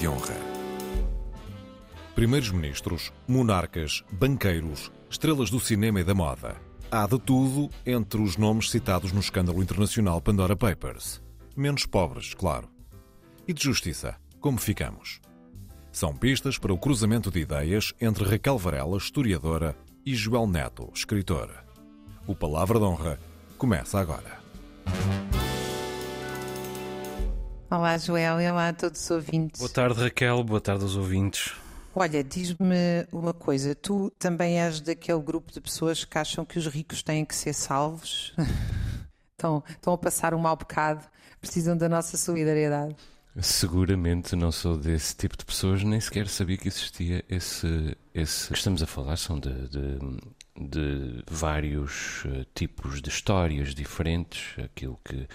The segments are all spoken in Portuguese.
de honra. Primeiros ministros, monarcas, banqueiros, estrelas do cinema e da moda. Há de tudo entre os nomes citados no escândalo internacional Pandora Papers. Menos pobres, claro. E de justiça, como ficamos? São pistas para o cruzamento de ideias entre Raquel Varela, historiadora, e Joel Neto, escritor. O Palavra de Honra começa agora. Olá, Joel, e olá a todos os ouvintes. Boa tarde, Raquel, boa tarde aos ouvintes. Olha, diz-me uma coisa: tu também és daquele grupo de pessoas que acham que os ricos têm que ser salvos? estão, estão a passar um mau bocado, precisam da nossa solidariedade. Seguramente não sou desse tipo de pessoas, nem sequer sabia que existia esse. esse... que estamos a falar são de, de, de vários eh, tipos de histórias diferentes, aquilo que,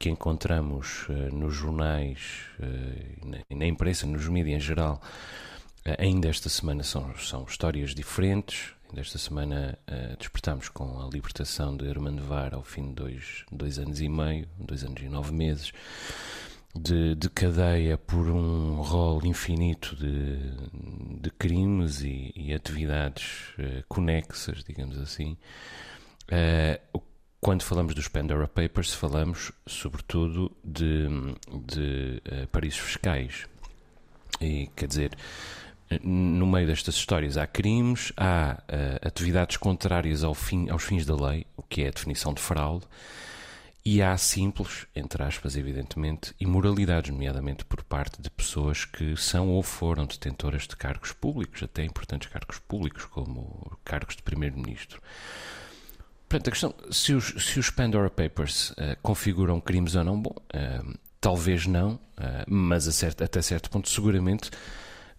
que encontramos uh, nos jornais uh, na, imprensa, nos mídias em geral. Uh, ainda esta semana são, são histórias diferentes. Ainda esta semana despertámos com a libertação de Hermano Var ao fim de dois, dois anos e meio, dois anos e nove meses de, de cadeia por um rol infinito de, de crimes e, e atividades uh, conexas, digamos assim. Uh, quando falamos dos Pandora Papers, falamos sobretudo de, de uh, paraísos fiscais. E quer dizer, no meio destas histórias há crimes, há atividades contrárias ao fim, aos fins da lei, o que é a definição de fraude e há simples, entre aspas, evidentemente, imoralidades, nomeadamente por parte de pessoas que são ou foram detentoras de cargos públicos, até importantes cargos públicos, como cargos de primeiro-ministro. Portanto, a questão, se os, se os Pandora Papers uh, configuram crimes ou não, bom, uh, talvez não, uh, mas certo, até certo ponto, seguramente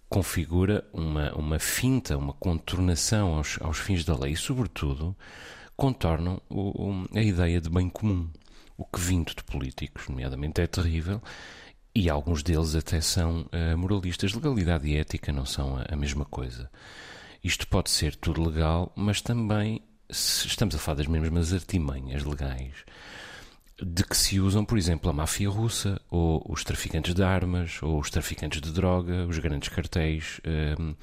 configura uma, uma finta, uma contornação aos, aos fins da lei e, sobretudo, contornam o, o, a ideia de bem comum o que vindo de políticos, nomeadamente, é terrível. E alguns deles até são moralistas. Legalidade e ética não são a, a mesma coisa. Isto pode ser tudo legal, mas também estamos a falar das mesmas artimanhas legais de que se usam, por exemplo, a máfia russa, ou os traficantes de armas, ou os traficantes de droga, os grandes cartéis uh,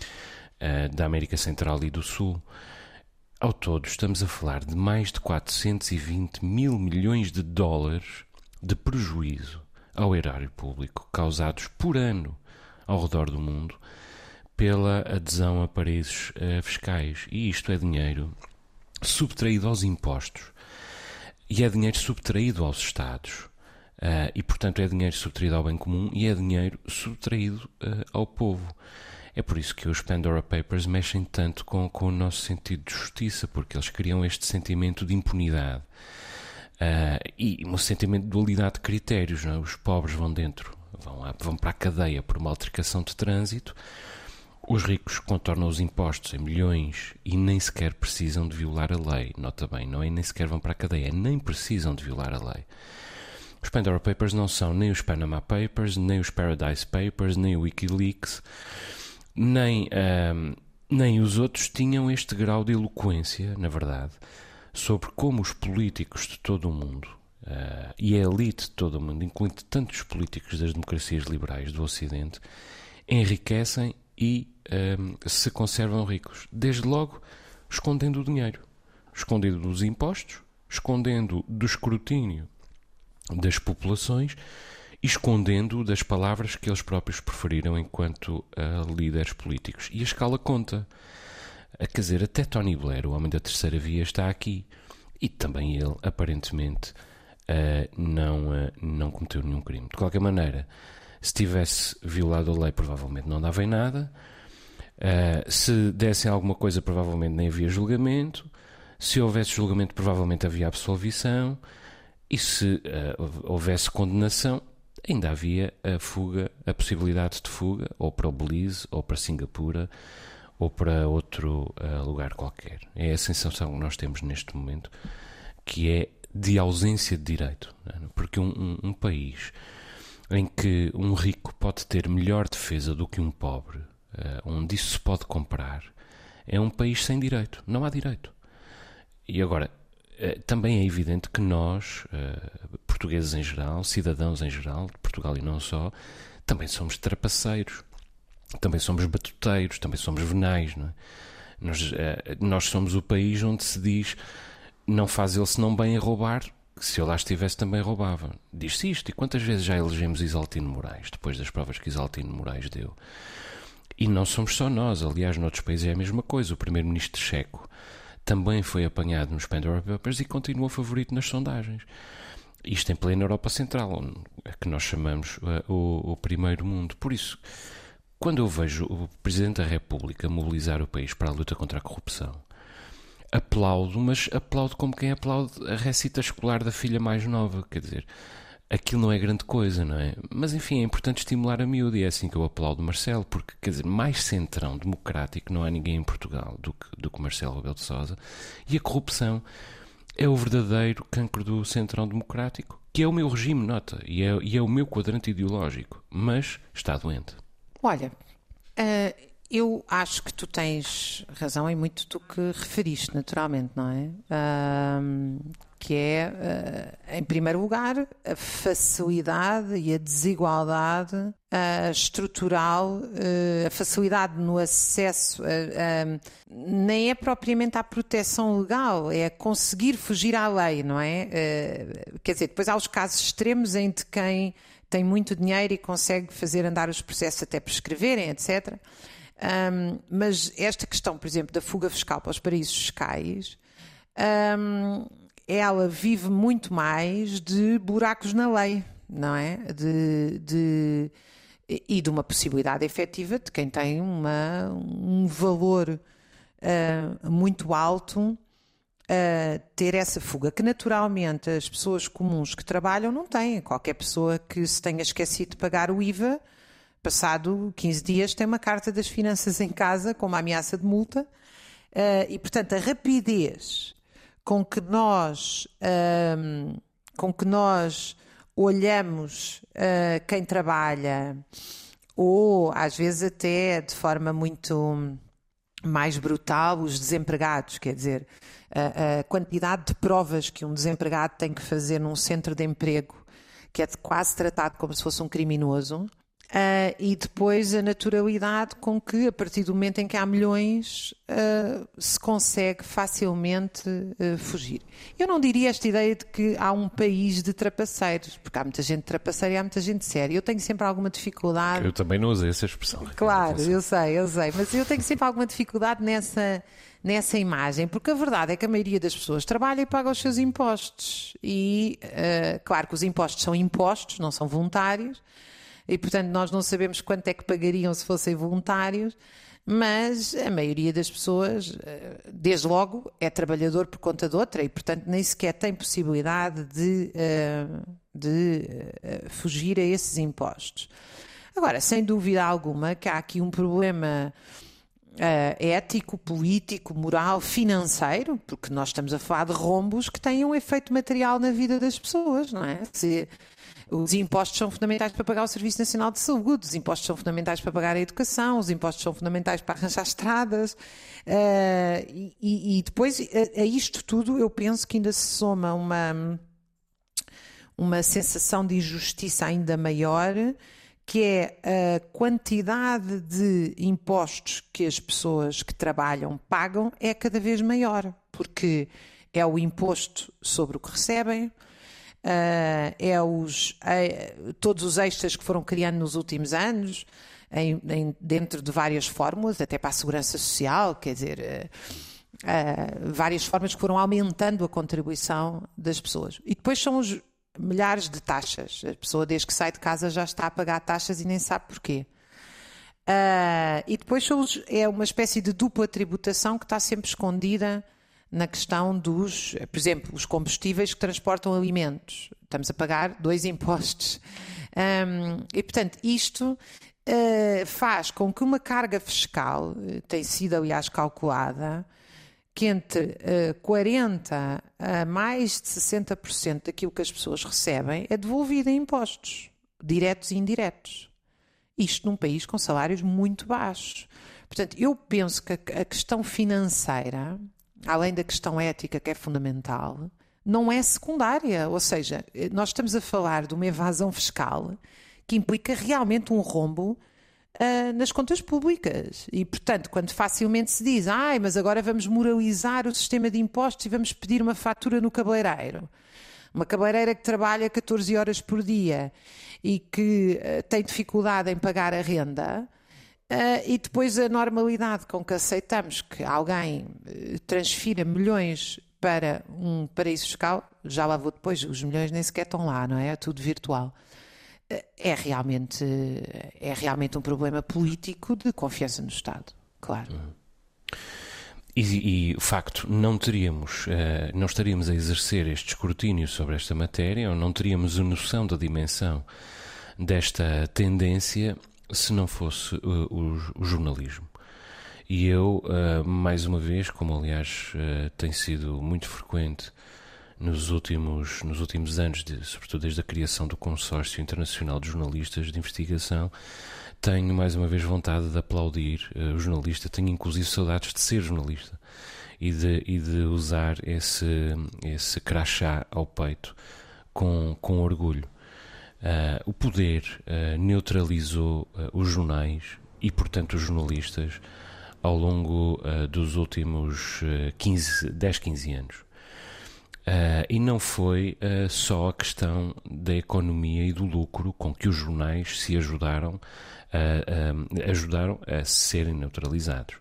da América Central e do Sul. Ao todo, estamos a falar de mais de 420 mil milhões de dólares de prejuízo ao erário público causados por ano ao redor do mundo pela adesão a paraísos uh, fiscais. E isto é dinheiro subtraído aos impostos e é dinheiro subtraído aos Estados. Uh, e, portanto, é dinheiro subtraído ao bem comum e é dinheiro subtraído uh, ao povo. É por isso que os Pandora Papers mexem tanto com, com o nosso sentido de justiça, porque eles criam este sentimento de impunidade uh, e um sentimento de dualidade de critérios. É? Os pobres vão dentro, vão, vão para a cadeia por uma altercação de trânsito, os ricos contornam os impostos em milhões e nem sequer precisam de violar a lei. Nota bem, não é nem sequer vão para a cadeia, nem precisam de violar a lei. Os Pandora Papers não são nem os Panama Papers, nem os Paradise Papers, nem o Wikileaks nem, um, nem os outros tinham este grau de eloquência, na verdade, sobre como os políticos de todo o mundo uh, e a elite de todo o mundo, incluindo tantos políticos das democracias liberais do Ocidente, enriquecem e um, se conservam ricos. Desde logo, escondendo o dinheiro, escondendo dos impostos, escondendo do escrutínio das populações escondendo das palavras que eles próprios preferiram enquanto uh, líderes políticos. E a escala conta. A quer dizer, até Tony Blair, o homem da terceira via, está aqui. E também ele, aparentemente, uh, não, uh, não cometeu nenhum crime. De qualquer maneira, se tivesse violado a lei, provavelmente não dava em nada. Uh, se dessem alguma coisa, provavelmente nem havia julgamento. Se houvesse julgamento, provavelmente havia absolvição. E se houvesse condenação, ainda havia a fuga, a possibilidade de fuga, ou para o Belize, ou para Singapura, ou para outro uh, lugar qualquer. É a sensação que nós temos neste momento, que é de ausência de direito. É? Porque um, um, um, país em que um rico pode ter melhor defesa do que um pobre, uh, onde isso se pode comprar, é um país sem direito. Não há direito. E agora, uh, também é evidente que nós, portugueses em geral, cidadãos em geral, de Portugal e não só, também somos trapaceiros, também somos batuteiros, também somos venais, não é? Nós, nós somos o país onde se diz não faz ele senão bem a roubar, se eu lá estivesse também roubava. Diz-se isto. E quantas vezes já elegemos Isaltino Moraes, depois das provas que Isaltino Moraes deu? E não somos só nós, aliás, noutros países é a mesma coisa. O primeiro-ministro checo também foi apanhado nos Pandora Papers e continua favorito nas sondagens. Isto em plena Europa Central, a que nós chamamos uh, o, o primeiro mundo. Por isso, quando eu vejo o Presidente da República mobilizar o país para a luta contra a corrupção, aplaudo, mas aplaudo como quem aplaude a recita escolar da filha mais nova. Quer dizer, aquilo não é grande coisa, não é? Mas enfim, é importante estimular a miúda e é assim que eu aplaudo Marcelo, porque, quer dizer, mais centrão democrático não há ninguém em Portugal do que, do que Marcelo Rebelo de Sousa e a corrupção é o verdadeiro cancro do centrão democrático, que é o meu regime, nota, e é, e é o meu quadrante ideológico, mas está doente. Olha, uh, eu acho que tu tens razão em muito do que referiste, naturalmente, não é? Que é, uh, em primeiro lugar, a facilidade e a desigualdade uh, estrutural, uh, a facilidade no acesso, nem é propriamente à proteção legal, é conseguir fugir à lei, não é? quer dizer, depois há os casos extremos em que quem tem muito dinheiro e consegue fazer andar os processos até prescreverem, etc. Um, mas esta questão, por exemplo, da fuga fiscal para os paraísos fiscais. Um, ela vive muito mais de buracos na lei, não é? De, de, e de uma possibilidade efetiva de quem tem uma, um valor uh, muito alto uh, ter essa fuga, que naturalmente as pessoas comuns que trabalham não têm. Qualquer pessoa que se tenha esquecido de pagar o IVA, passado 15 dias, tem uma carta das finanças em casa com uma ameaça de multa. Uh, e, portanto, a rapidez com que nós, um, com que nós olhamos uh, quem trabalha, ou às vezes até de forma muito mais brutal, os desempregados, quer dizer, a, a quantidade de provas que um desempregado tem que fazer num centro de emprego, que é quase tratado como se fosse um criminoso, Uh, e depois a naturalidade com que, a partir do momento em que há milhões, uh, se consegue facilmente uh, fugir. Eu não diria esta ideia de que há um país de trapaceiros, porque há muita gente trapaceira e há muita gente séria. Eu tenho sempre alguma dificuldade. Eu também não usei essa expressão. Claro, eu sei, eu sei, mas eu tenho sempre alguma dificuldade nessa, nessa imagem, porque a verdade é que a maioria das pessoas trabalha e paga os seus impostos. E, claro que os impostos são impostos, não são voluntários e, portanto, nós não sabemos quanto é que pagariam se fossem voluntários, mas a maioria das pessoas, eh, desde logo, é trabalhador por conta de outra e, portanto, nem sequer tem possibilidade de, eh, de eh, fugir a esses impostos. Agora, sem dúvida alguma que há aqui um problema. Ético, político, moral, financeiro, porque nós estamos a falar de rombos que têm um efeito material na vida das pessoas, não é? Se, os impostos são fundamentais para pagar o Serviço Nacional de Saúde, os impostos são fundamentais para pagar a educação, os impostos são fundamentais para arranjar estradas. Uh, e, e, depois, a, a, isto tudo, eu penso que ainda se soma uma, uma sensação de injustiça ainda maior, que é a quantidade de impostos que as pessoas que trabalham pagam é cada vez maior, porque é o imposto sobre o que recebem, uh, é os, todos os extras que foram criando nos últimos anos, em, em, dentro de várias fórmulas, até para a segurança social, quer dizer, uh, várias formas que foram aumentando a contribuição das pessoas. E depois são os milhares de taxas. A pessoa, desde que sai de casa, já está a pagar taxas e nem sabe porquê. Uh, e depois os, é uma espécie de dupla tributação que está sempre escondida na questão dos, por exemplo, os combustíveis que transportam alimentos. Estamos a pagar dois impostos. Um, e, portanto, isto uh, faz com que uma carga fiscal, uh, tem sido, aliás, calculada, que entre uh, 40% a mais de 60% daquilo que as pessoas recebem é devolvido em impostos, diretos e indiretos. Isto num país com salários muito baixos. Portanto, eu penso que a questão financeira além da questão ética que é fundamental, não é secundária. Ou seja, nós estamos a falar de uma evasão fiscal que implica realmente um rombo uh, nas contas públicas. E, portanto, quando facilmente se diz, ai, mas agora vamos moralizar o sistema de impostos e vamos pedir uma fatura no cabeleireiro. Uma cabeleireira que trabalha 14 horas por dia e que uh, tem dificuldade em pagar a renda. Uh, e depois a normalidade com que aceitamos que alguém uh, transfira milhões para um paraíso fiscal, já lá vou depois, os milhões nem sequer estão lá, não é? É tudo virtual é realmente, é realmente um problema político de confiança no Estado, claro. Uhum. E, o facto, não teríamos, uh, não estaríamos a exercer este escrutínio sobre esta matéria, ou não teríamos a noção da dimensão desta tendência se não fosse uh, o, o, jornalismo. E eu, uh, mais uma vez, como aliás tem sido muito frequente nos últimos, nos últimos anos, de, sobretudo desde a criação do Consórcio Internacional de Jornalistas de Investigação, tenho mais uma vez vontade de aplaudir uh, o jornalista, tenho inclusive saudades de ser jornalista e de, e de usar esse, esse crachá ao peito com, com orgulho. Uh, o poder uh, neutralizou os jornais e, portanto, os jornalistas ao longo dos últimos 15, 10, 15 anos. Uh, e não foi uh, só a questão da economia e do lucro com que os jornais se ajudaram, uh, ajudaram a serem neutralizados.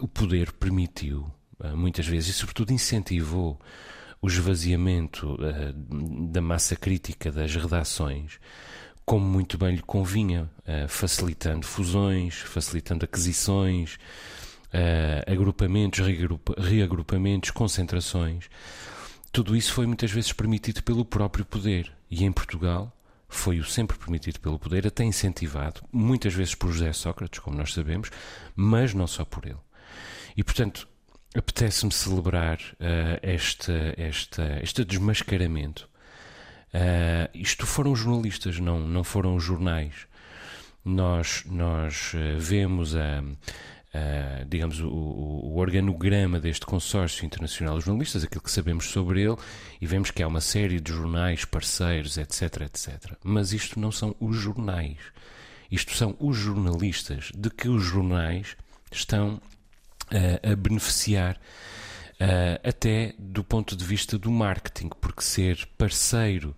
o poder permitiu, muitas vezes, e sobretudo incentivou o esvaziamento da massa crítica das redações, como muito bem lhe convinha, facilitando fusões, facilitando aquisições, uh, agrupamentos, reagrupa, reagrupamentos, concentrações. Tudo isso foi muitas vezes permitido pelo próprio poder. E em Portugal foi o sempre permitido pelo poder, até incentivado, muitas vezes por José Sócrates, como nós sabemos, mas não só por ele. E portanto, apetece-me celebrar uh, este, este, este desmascaramento. Uh, isto foram jornalistas, não, não foram jornais. Nós, nós uh, vemos a digamos, o, o, organograma deste consórcio internacional de jornalistas, aquilo que sabemos sobre ele, e vemos que há uma série de jornais parceiros, etc, etc. Mas isto não são os jornais. Isto são os jornalistas de que os jornais estão uh, a beneficiar. Uh, até do ponto de vista do marketing, porque ser parceiro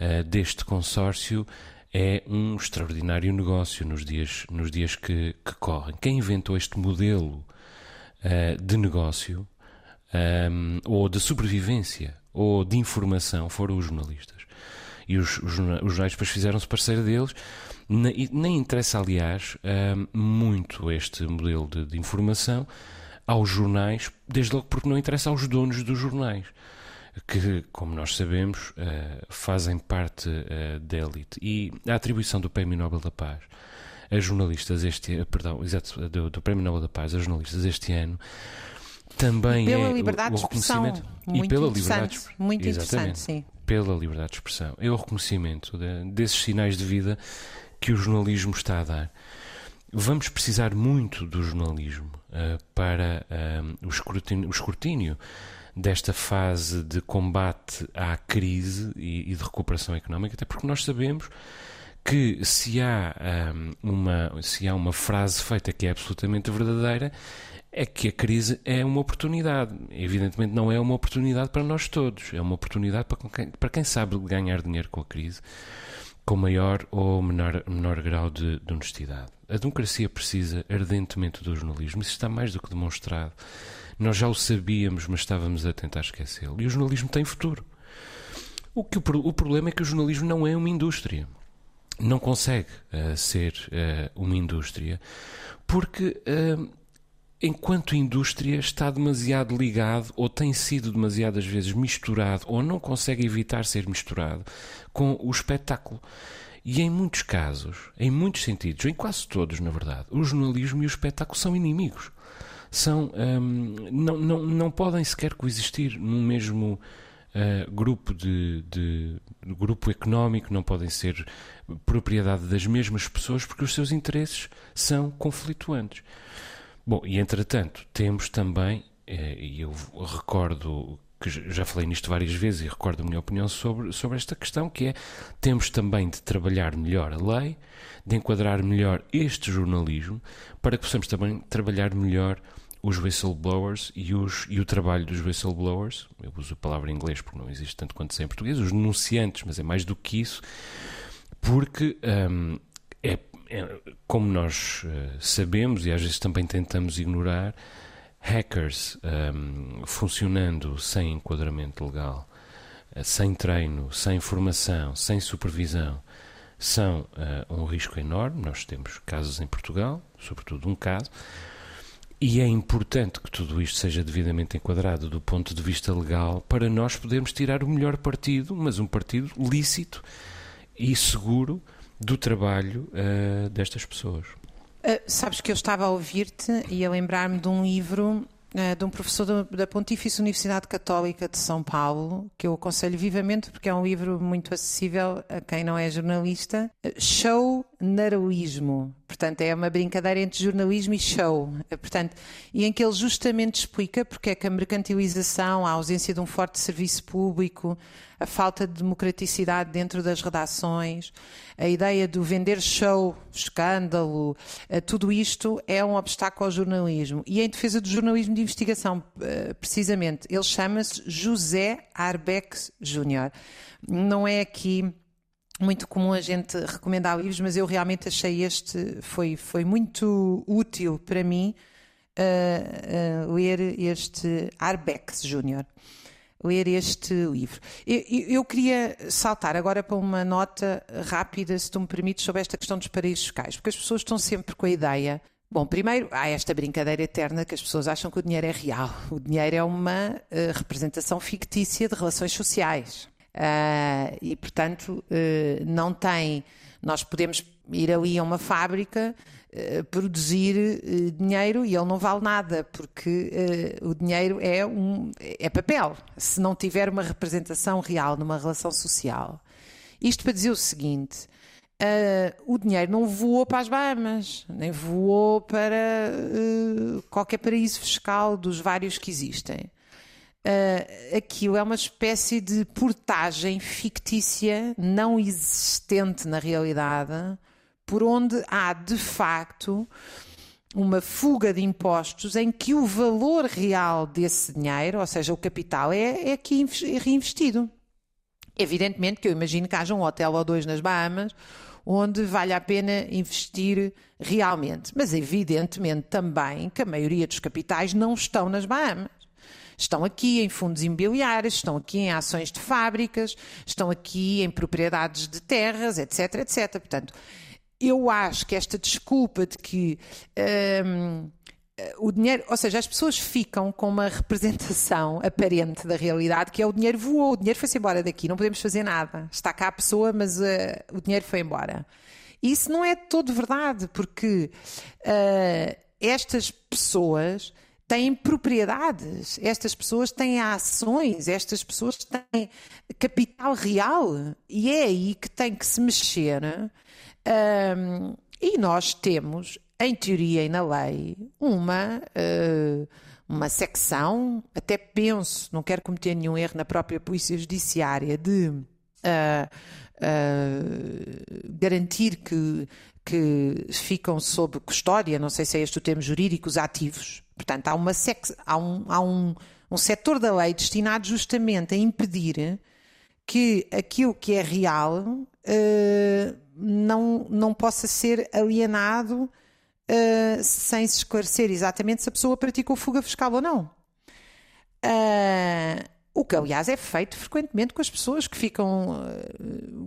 uh, deste consórcio é um extraordinário negócio nos dias, nos dias que, que correm. Quem inventou este modelo uh, de negócio, um, ou de sobrevivência, ou de informação, foram os jornalistas. E os, os, os jornais depois fizeram-se parceiro deles. Nem, nem interessa, aliás, um, ehm, muito este modelo de, de informação aos jornais, desde logo porque não interessa aos donos dos jornais que, como nós sabemos, uh, fazem parte uh, da elite. E a atribuição do Prémio Nobel da Paz a jornalistas este perdão, exato, do, Prémio Nobel da Paz a jornalistas este ano também pela é liberdade o, o reconhecimento. muito e pela liberdade muito interessante, sim. pela liberdade de expressão. É o reconhecimento de, desses sinais de vida que o jornalismo está a dar. Vamos precisar muito do jornalismo uh, para uh, o escrutínio, o escrutínio desta fase de combate à crise e, e de recuperação económica, até porque nós sabemos que se há, um, uma, se há uma frase feita que é absolutamente verdadeira, é que a crise é uma oportunidade. Evidentemente não é uma oportunidade para nós todos, é uma oportunidade para quem, para quem sabe ganhar dinheiro com a crise, com maior ou menor, menor grau de, de honestidade. A democracia precisa ardentemente do jornalismo, isso está mais do que demonstrado nós já o sabíamos, mas estávamos a tentar esquecê-lo. E o jornalismo tem futuro. O, que, o, problema é que o jornalismo não é uma indústria. Não consegue uh, ser uh, uma indústria porque, uh, enquanto indústria, está demasiado ligado ou tem sido demasiadas vezes misturado ou não consegue evitar ser misturado com o espetáculo. E em muitos casos, em muitos sentidos, em quase todos, na verdade, o jornalismo e o espetáculo são inimigos são, um, não, não, não podem sequer coexistir num mesmo uh, grupo de, de, de, grupo económico, não podem ser propriedade das mesmas pessoas porque os seus interesses são conflituantes. Bom, e entretanto, temos também, uh, e eu recordo que já falei nisto várias vezes e recordo a minha opinião sobre, sobre esta questão, que é temos também de trabalhar melhor a lei, de enquadrar melhor este jornalismo, para que possamos também trabalhar melhor os whistleblowers e, os, e o trabalho dos whistleblowers, eu uso a palavra em inglês porque não existe tanto quanto em português, os denunciantes, mas é mais do que isso, porque um, é, é, como nós uh, sabemos e às vezes também tentamos ignorar, hackers um, funcionando sem enquadramento legal, uh, sem treino, sem formação, sem supervisão, são uh, um risco enorme. Nós temos casos em Portugal, sobretudo um caso, e é importante que tudo isto seja devidamente enquadrado do ponto de vista legal para nós podermos tirar o melhor partido, mas um partido lícito e seguro do trabalho uh, destas pessoas. Uh, sabes que eu estava a ouvir-te e a lembrar-me de um livro uh, de um professor da Pontifícia Universidade Católica de São Paulo, que eu aconselho vivamente porque é um livro muito acessível a quem não é jornalista. Show Naroísmo. Portanto, é uma brincadeira entre jornalismo e show. Portanto, e em que ele justamente explica porque é que a mercantilização, a ausência de um forte serviço público, a falta de democraticidade dentro das redações, a ideia do vender show, escândalo, eh, tudo isto é um obstáculo ao jornalismo. E em defesa do jornalismo de investigação, eh, precisamente, ele chama-se José Arbex Júnior. Não é aqui muito comum a gente recomendar livros, mas eu realmente achei este, foi, foi muito útil para mim uh, uh, ler este Arbex Júnior ler este livro. Eu, eu, queria saltar agora para uma nota rápida, se tu me permites, sobre esta questão dos paraísos fiscais, porque as pessoas estão sempre com a ideia. Bom, primeiro, há esta brincadeira eterna que as pessoas acham que o dinheiro é real. O dinheiro é uma uh, representação fictícia de relações sociais. Uh, e, portanto, uh, não tem. Nós podemos ir ali a uma fábrica, uh, produzir dinheiro e ele não vale nada, porque o dinheiro é, um, é papel, se não tiver uma representação real numa relação social. Isto para dizer o seguinte. o dinheiro não voou para as Bahamas, nem voou para qualquer paraíso fiscal dos vários que existem uh, aquilo é uma espécie de portagem fictícia, não existente na realidade, por onde há de facto uma fuga de impostos em que o valor real desse dinheiro, ou seja, o capital, é, é aqui é reinvestido. Evidentemente que eu imagino que haja um hotel ou dois nas Bahamas onde vale a pena investir realmente. Mas evidentemente também que a maioria dos capitais não estão nas Bahamas. Estão aqui em fundos imobiliários, estão aqui em ações de fábricas, estão aqui em propriedades de terras, etc, etc. Portanto, eu acho que esta desculpa de que hum, o dinheiro, ou seja, as pessoas ficam com uma representação aparente da realidade que é o dinheiro voou, o dinheiro foi-se embora daqui, não podemos fazer nada. Está cá a pessoa, mas uh, o dinheiro foi embora. Isso não é todo verdade, porque uh, estas pessoas têm propriedades, estas pessoas têm ações, estas pessoas têm capital real e é aí que tem que se mexer. Um, e nós temos, em teoria e na lei, uma, uh, uma secção, até penso, não quero cometer nenhum erro na própria Polícia Judiciária, de. Uh, uh, garantir que, que ficam sob custódia, não sei se é este o termo jurídico, os ativos. Portanto, há, uma sex, há, um, há um, um setor da lei destinado justamente a impedir que aquilo que é real uh, não, não possa ser alienado uh, sem se esclarecer exatamente se a pessoa praticou fuga fiscal ou não. Uh, o que, aliás, é feito frequentemente com as pessoas que ficam.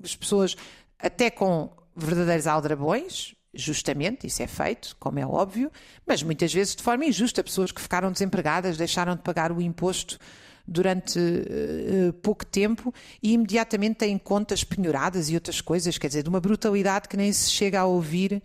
as pessoas até com verdadeiros aldrabões, justamente, isso é feito, como é óbvio, mas muitas vezes de forma injusta. Pessoas que ficaram desempregadas, deixaram de pagar o imposto durante uh, pouco tempo e imediatamente têm contas penhoradas e outras coisas, quer dizer, de uma brutalidade que nem se chega a ouvir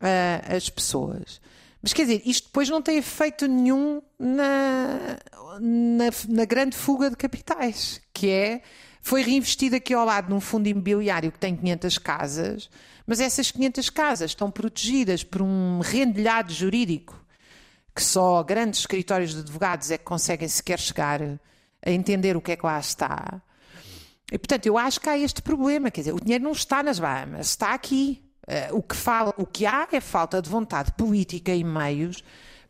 uh, as pessoas. Mas quer dizer, isto depois não tem efeito nenhum na, na, na grande fuga de capitais, que é foi reinvestido aqui ao lado num fundo imobiliário que tem 500 casas, mas essas 500 casas estão protegidas por um rendilhado jurídico que só grandes escritórios de advogados é que conseguem sequer chegar a entender o que é que lá está. E, portanto, eu acho que há este problema, quer dizer, o dinheiro não está nas Bahamas, está aqui. Uh, o, que fala, o que há é falta de vontade política e meios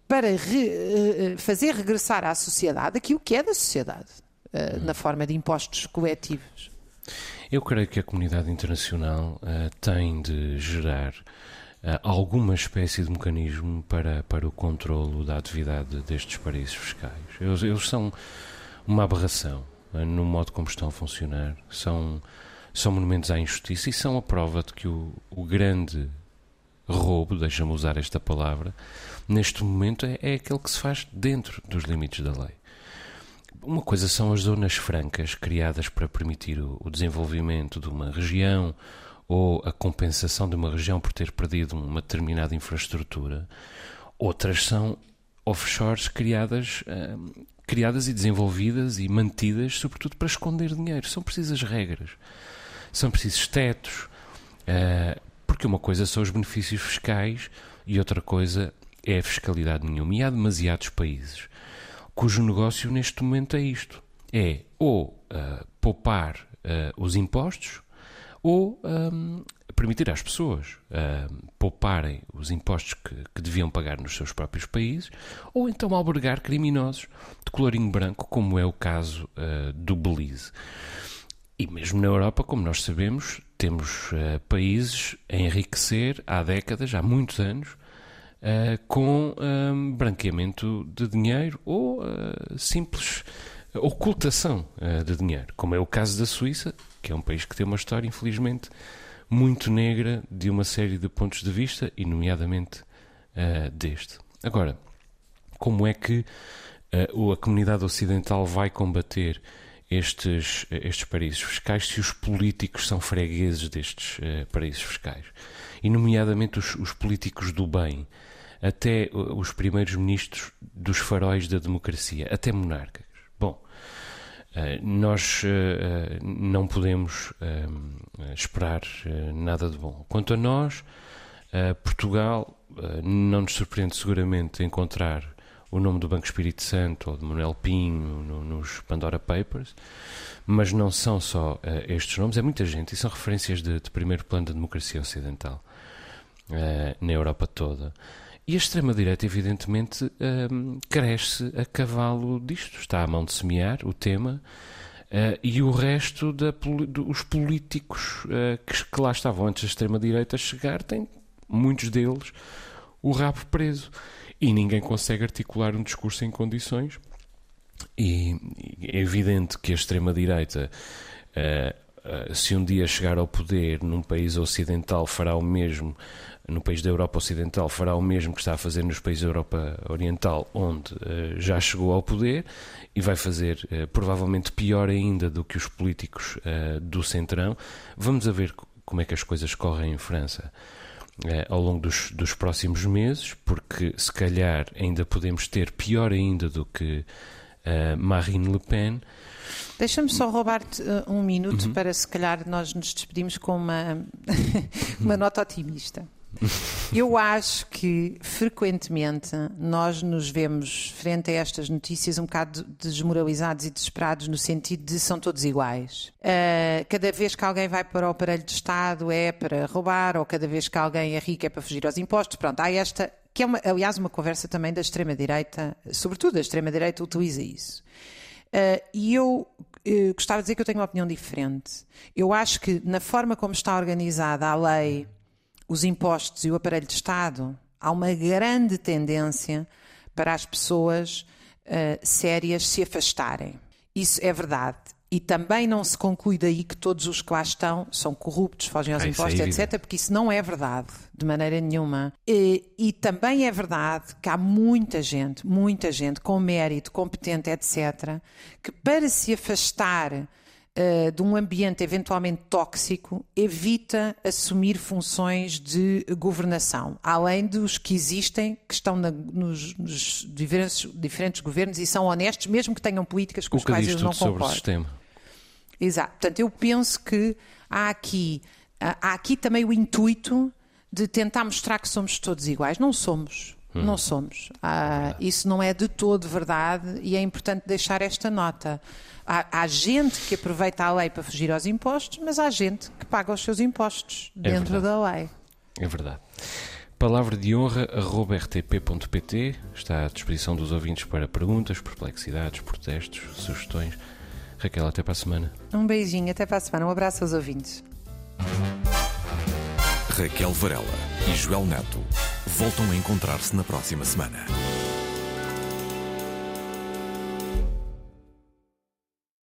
para re, uh, fazer regressar à sociedade aquilo que é da sociedade, uh, na forma de impostos coletivos. Eu creio que a comunidade internacional tem de gerar alguma espécie de mecanismo para, para o controlo da atividade destes paraísos fiscais. Eles, eles são uma aberração no modo como estão a funcionar. São, são monumentos à injustiça e são a prova de que o, o grande roubo, deixa-me usar esta palavra, neste momento é, é aquele que se faz dentro dos limites da lei. Uma coisa são as zonas francas criadas para permitir o, desenvolvimento de uma região ou a compensação de uma região por ter perdido uma determinada infraestrutura. Outras são offshores criadas uh, criadas e desenvolvidas e mantidas, sobretudo para esconder dinheiro. São precisas regras, são precisos tetos, uh, porque uma coisa são os benefícios fiscais e outra coisa é a fiscalidade nenhuma. E há demasiados países cujo negócio neste momento é isto: é ou uh, poupar uh, os impostos ou um, permitir às pessoas uh, pouparem os impostos que, que, deviam pagar nos seus próprios países, ou então albergar criminosos de colorinho branco, como é o caso uh, do Belize. E mesmo na Europa, como nós sabemos, temos uh, países a enriquecer há décadas, há muitos anos, com branqueamento de dinheiro ou simples ocultação de dinheiro, como é o caso da Suíça, que é um país que tem uma história, infelizmente, muito negra de uma série de pontos de vista, e nomeadamente uh, deste. Agora, como é que uh, a comunidade ocidental vai combater estes, estes paraísos fiscais se os políticos são fregueses destes uh, paraísos fiscais? E, nomeadamente, os, os políticos do bem, até os primeiros ministros dos faróis da democracia, até monarcas. Bom, eh, nós uh, não podemos uh, esperar nada de bom. Quanto a nós, Portugal não nos surpreende seguramente encontrar o nome do Banco Espírito Santo ou de Manuel Pinho no, nos Pandora Papers, mas não são só estes nomes, é muita gente e são referências de, de primeiro plano da democracia ocidental na Europa toda. E a extrema-direita, evidentemente, um, cresce a cavalo disto. Está à mão de semear o tema. Uh, e o resto dos políticos uh, que, que, lá estavam antes da extrema-direita chegar, têm, muitos deles, o rabo preso. E ninguém consegue articular um discurso em condições. E é evidente que a extrema-direita, uh, se um dia chegar ao poder num país ocidental, fará o mesmo no país da Europa Ocidental fará o mesmo que está a fazer nos países da Europa Oriental, onde uh, já chegou ao poder, e vai fazer uh, provavelmente pior ainda do que os políticos uh, do Centrão. Vamos a ver como é que as coisas correm em França. ao longo dos, dos, próximos meses, porque se calhar ainda podemos ter pior ainda do que Marine Le Pen. Deixa-me só roubar-te um minuto uhum. para se calhar nós nos despedimos com uma, uma nota otimista. Eu acho que frequentemente nós nos vemos frente a estas notícias um bocado desmoralizados e desesperados no sentido de são todos iguais. Uh, cada vez que alguém vai para o aparelho de Estado é para roubar, ou cada vez que alguém é rico é para fugir aos impostos. Pronto, há esta, que é uma, aliás uma conversa também da extrema-direita, sobretudo a extrema-direita utiliza isso. Uh, e eu uh, gostava de dizer que eu tenho uma opinião diferente. Eu acho que na forma como está organizada a lei os impostos e o aparelho de Estado, há uma grande tendência para as pessoas uh, sérias se afastarem. Isso é verdade. E também não se conclui daí que todos os que lá estão são corruptos, fogem aos ah, impostos, é etc., porque isso não é verdade, de maneira nenhuma. E, e, também é verdade que há muita gente, muita gente com mérito, competente, etc., que para se afastar uh, de um ambiente eventualmente tóxico evita assumir funções de governação, além dos que existem, que estão na, nos, nos diferentes, diferentes, governos e são honestos, mesmo que tenham políticas com as quais eu não concordo. sistema. Exato. Portanto, eu penso que há aqui, há aqui também o intuito de tentar mostrar que somos todos iguais. Não somos. Não somos. Ah, isso não é de todo verdade e é importante deixar esta nota. Há, há gente que aproveita a lei para fugir aos impostos, mas há gente que paga os seus impostos É dentro verdade. da lei. É verdade. Palavra de honra, rtp.pt. Está à disposição dos ouvintes para perguntas, perplexidades, protestos, sugestões. Raquel, até para a semana. Um beijinho, até para a semana. Um abraço aos ouvintes. Raquel Varela e Joel Neto voltam a encontrar-se na próxima semana.